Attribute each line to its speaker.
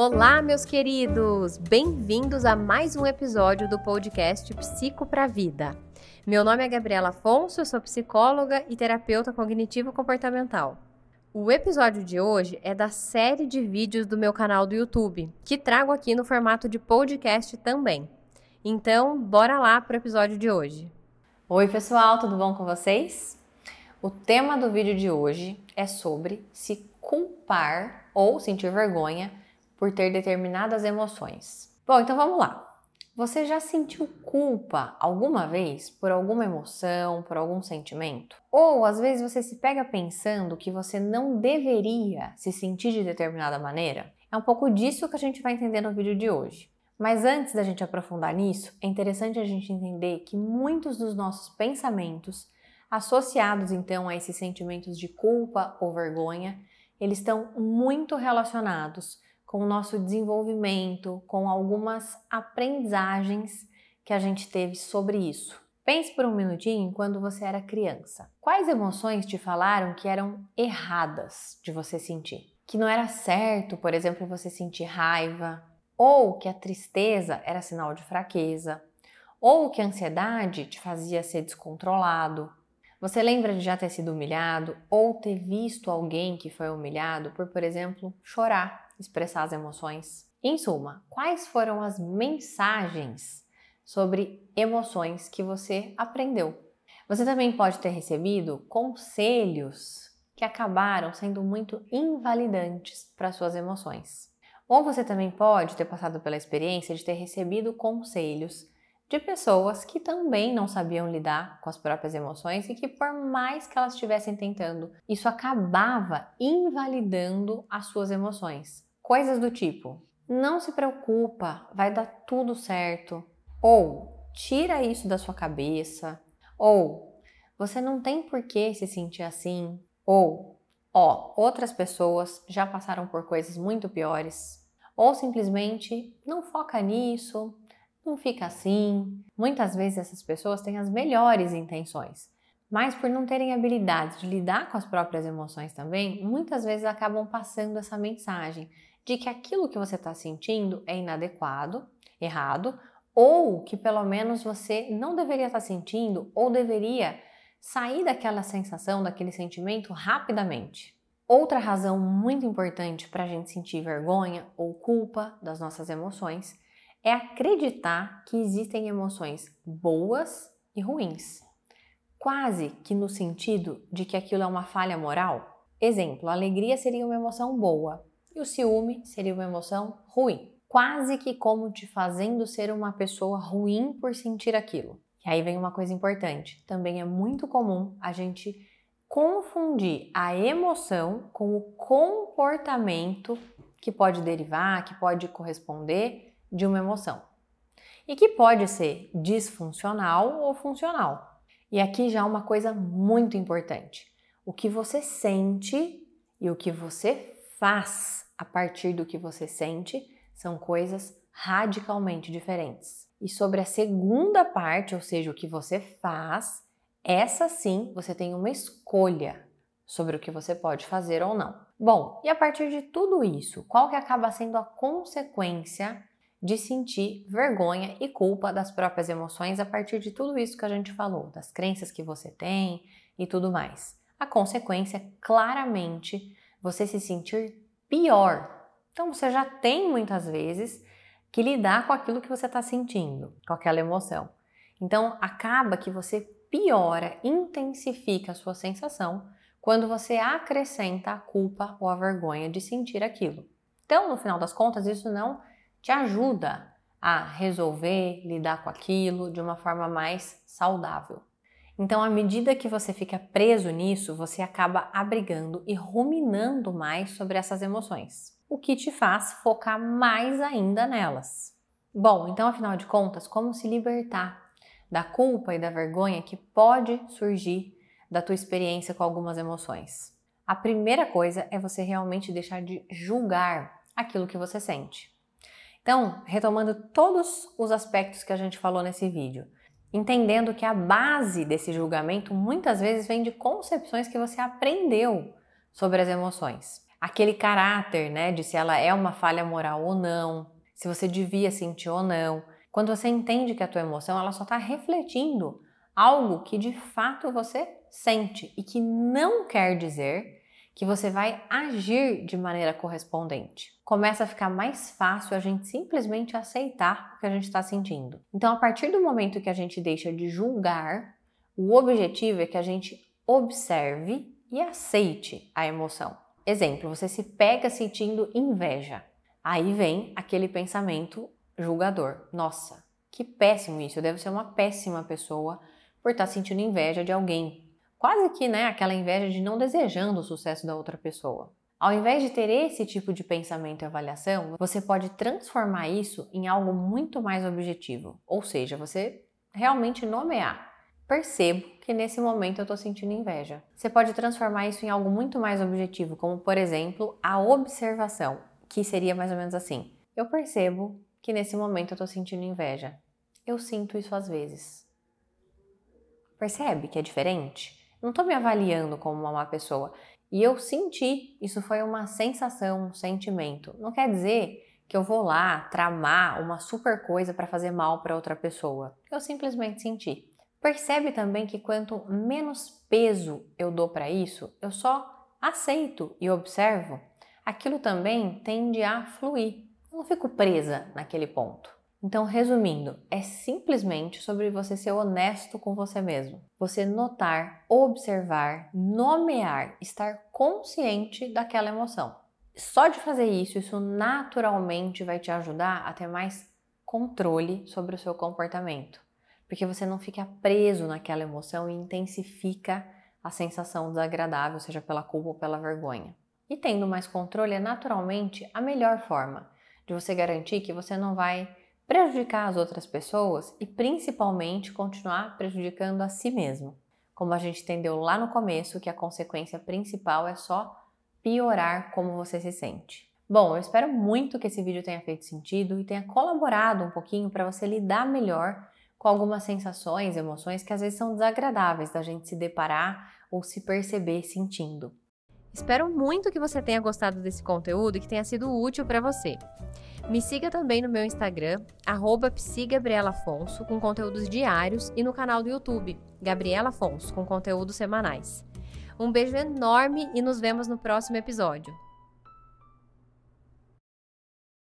Speaker 1: Olá, meus queridos! Bem-vindos a mais um episódio do podcast Psico para Vida. Meu nome é Gabriela Afonso, eu sou psicóloga e terapeuta cognitivo-comportamental. O episódio de hoje é da série de vídeos do meu canal do YouTube, que trago aqui no formato de podcast também. Então, bora lá para o episódio de hoje.
Speaker 2: Oi, pessoal, tudo bom com vocês? O tema do vídeo de hoje é sobre se culpar ou sentir vergonha por ter determinadas emoções. Bom, então vamos lá. Você já sentiu culpa alguma vez por alguma emoção, por algum sentimento? Ou às vezes você se pega pensando que você não deveria se sentir de determinada maneira? É um pouco disso que a gente vai entender no vídeo de hoje. Mas antes da gente aprofundar nisso, é interessante a gente entender que muitos dos nossos pensamentos, associados então a esses sentimentos de culpa ou vergonha, eles estão muito relacionados com o nosso desenvolvimento, com algumas aprendizagens que a gente teve sobre isso. Pense por um minutinho quando você era criança. Quais emoções te falaram que eram erradas de você sentir? Que não era certo, por exemplo, você sentir raiva, ou que a tristeza era sinal de fraqueza, ou que a ansiedade te fazia ser descontrolado. Você lembra de já ter sido humilhado ou ter visto alguém que foi humilhado por, por exemplo, chorar expressar as emoções. Em suma, quais foram as mensagens sobre emoções que você aprendeu? Você também pode ter recebido conselhos que acabaram sendo muito invalidantes para suas emoções. Ou você também pode ter passado pela experiência de ter recebido conselhos de pessoas que também não sabiam lidar com as próprias emoções e que, por mais que elas estivessem tentando, isso acabava invalidando as suas emoções. Coisas do tipo: não se preocupa, vai dar tudo certo. Ou tira isso da sua cabeça. Ou você não tem por que se sentir assim. Ou ó, outras pessoas já passaram por coisas muito piores. Ou simplesmente não foca nisso, não fica assim. Muitas vezes essas pessoas têm as melhores intenções, mas por não terem habilidade de lidar com as próprias emoções também, muitas vezes acabam passando essa mensagem de que aquilo que você está sentindo é inadequado, errado, ou que pelo menos você não deveria estar tá sentindo ou deveria sair daquela sensação, daquele sentimento rapidamente. Outra razão muito importante para a gente sentir vergonha ou culpa das nossas emoções é acreditar que existem emoções boas e ruins, quase que no sentido de que aquilo é uma falha moral. Exemplo, a alegria seria uma emoção boa, e o ciúme seria uma emoção ruim, quase que como te fazendo ser uma pessoa ruim por sentir aquilo. E aí vem uma coisa importante: também é muito comum a gente confundir a emoção com o comportamento que pode derivar, que pode corresponder de uma emoção. E que pode ser disfuncional ou funcional. E aqui já uma coisa muito importante: o que você sente e o que você faz a partir do que você sente são coisas radicalmente diferentes. E sobre a segunda parte, ou seja, o que você faz, essa sim você tem uma escolha sobre o que você pode fazer ou não. Bom, e a partir de tudo isso, qual que acaba sendo a consequência de sentir vergonha e culpa das próprias emoções a partir de tudo isso que a gente falou, das crenças que você tem e tudo mais? A consequência claramente você se sentir pior. Então você já tem muitas vezes que lidar com aquilo que você está sentindo, com aquela emoção. Então acaba que você piora, intensifica a sua sensação quando você acrescenta a culpa ou a vergonha de sentir aquilo. Então, no final das contas, isso não te ajuda a resolver, lidar com aquilo de uma forma mais saudável. Então, à medida que você fica preso nisso, você acaba abrigando e ruminando mais sobre essas emoções, o que te faz focar mais ainda nelas. Bom, então, afinal de contas, como se libertar da culpa e da vergonha que pode surgir da tua experiência com algumas emoções? A primeira coisa é você realmente deixar de julgar aquilo que você sente. Então, retomando todos os aspectos que a gente falou nesse vídeo, entendendo que a base desse julgamento muitas vezes vem de concepções que você aprendeu sobre as emoções. aquele caráter, né, de se ela é uma falha moral ou não, se você devia sentir ou não. Quando você entende que a tua emoção ela só está refletindo algo que de fato você sente e que não quer dizer que você vai agir de maneira correspondente. Começa a ficar mais fácil a gente simplesmente aceitar o que a gente está sentindo. Então, a partir do momento que a gente deixa de julgar, o objetivo é que a gente observe e aceite a emoção. Exemplo, você se pega sentindo inveja. Aí vem aquele pensamento julgador. Nossa, que péssimo isso. Eu devo ser uma péssima pessoa por estar sentindo inveja de alguém. Quase que, né, aquela inveja de não desejando o sucesso da outra pessoa. Ao invés de ter esse tipo de pensamento e avaliação, você pode transformar isso em algo muito mais objetivo. Ou seja, você realmente nomear percebo que nesse momento eu estou sentindo inveja. Você pode transformar isso em algo muito mais objetivo, como por exemplo a observação, que seria mais ou menos assim: eu percebo que nesse momento eu estou sentindo inveja. Eu sinto isso às vezes. Percebe que é diferente? Não estou me avaliando como uma má pessoa. E eu senti, isso foi uma sensação, um sentimento. Não quer dizer que eu vou lá tramar uma super coisa para fazer mal para outra pessoa. Eu simplesmente senti. Percebe também que quanto menos peso eu dou para isso, eu só aceito e observo, aquilo também tende a fluir. Eu não fico presa naquele ponto. Então, resumindo, é simplesmente sobre você ser honesto com você mesmo. Você notar, observar, nomear, estar consciente daquela emoção. Só de fazer isso, isso naturalmente vai te ajudar a ter mais controle sobre o seu comportamento porque você não fica preso naquela emoção e intensifica a sensação desagradável, seja pela culpa ou pela vergonha. E tendo mais controle é naturalmente a melhor forma de você garantir que você não vai prejudicar as outras pessoas e principalmente continuar prejudicando a si mesmo. Como a gente entendeu lá no começo, que a consequência principal é só piorar como você se sente. Bom, eu espero muito que esse vídeo tenha feito sentido e tenha colaborado um pouquinho para você lidar melhor com algumas sensações, emoções que às vezes são desagradáveis da gente se deparar ou se perceber sentindo.
Speaker 1: Espero muito que você tenha gostado desse conteúdo e que tenha sido útil para você. Me siga também no meu Instagram, psigabrielafonso, com conteúdos diários, e no canal do YouTube, Gabriela Afonso, com conteúdos semanais. Um beijo enorme e nos vemos no próximo episódio.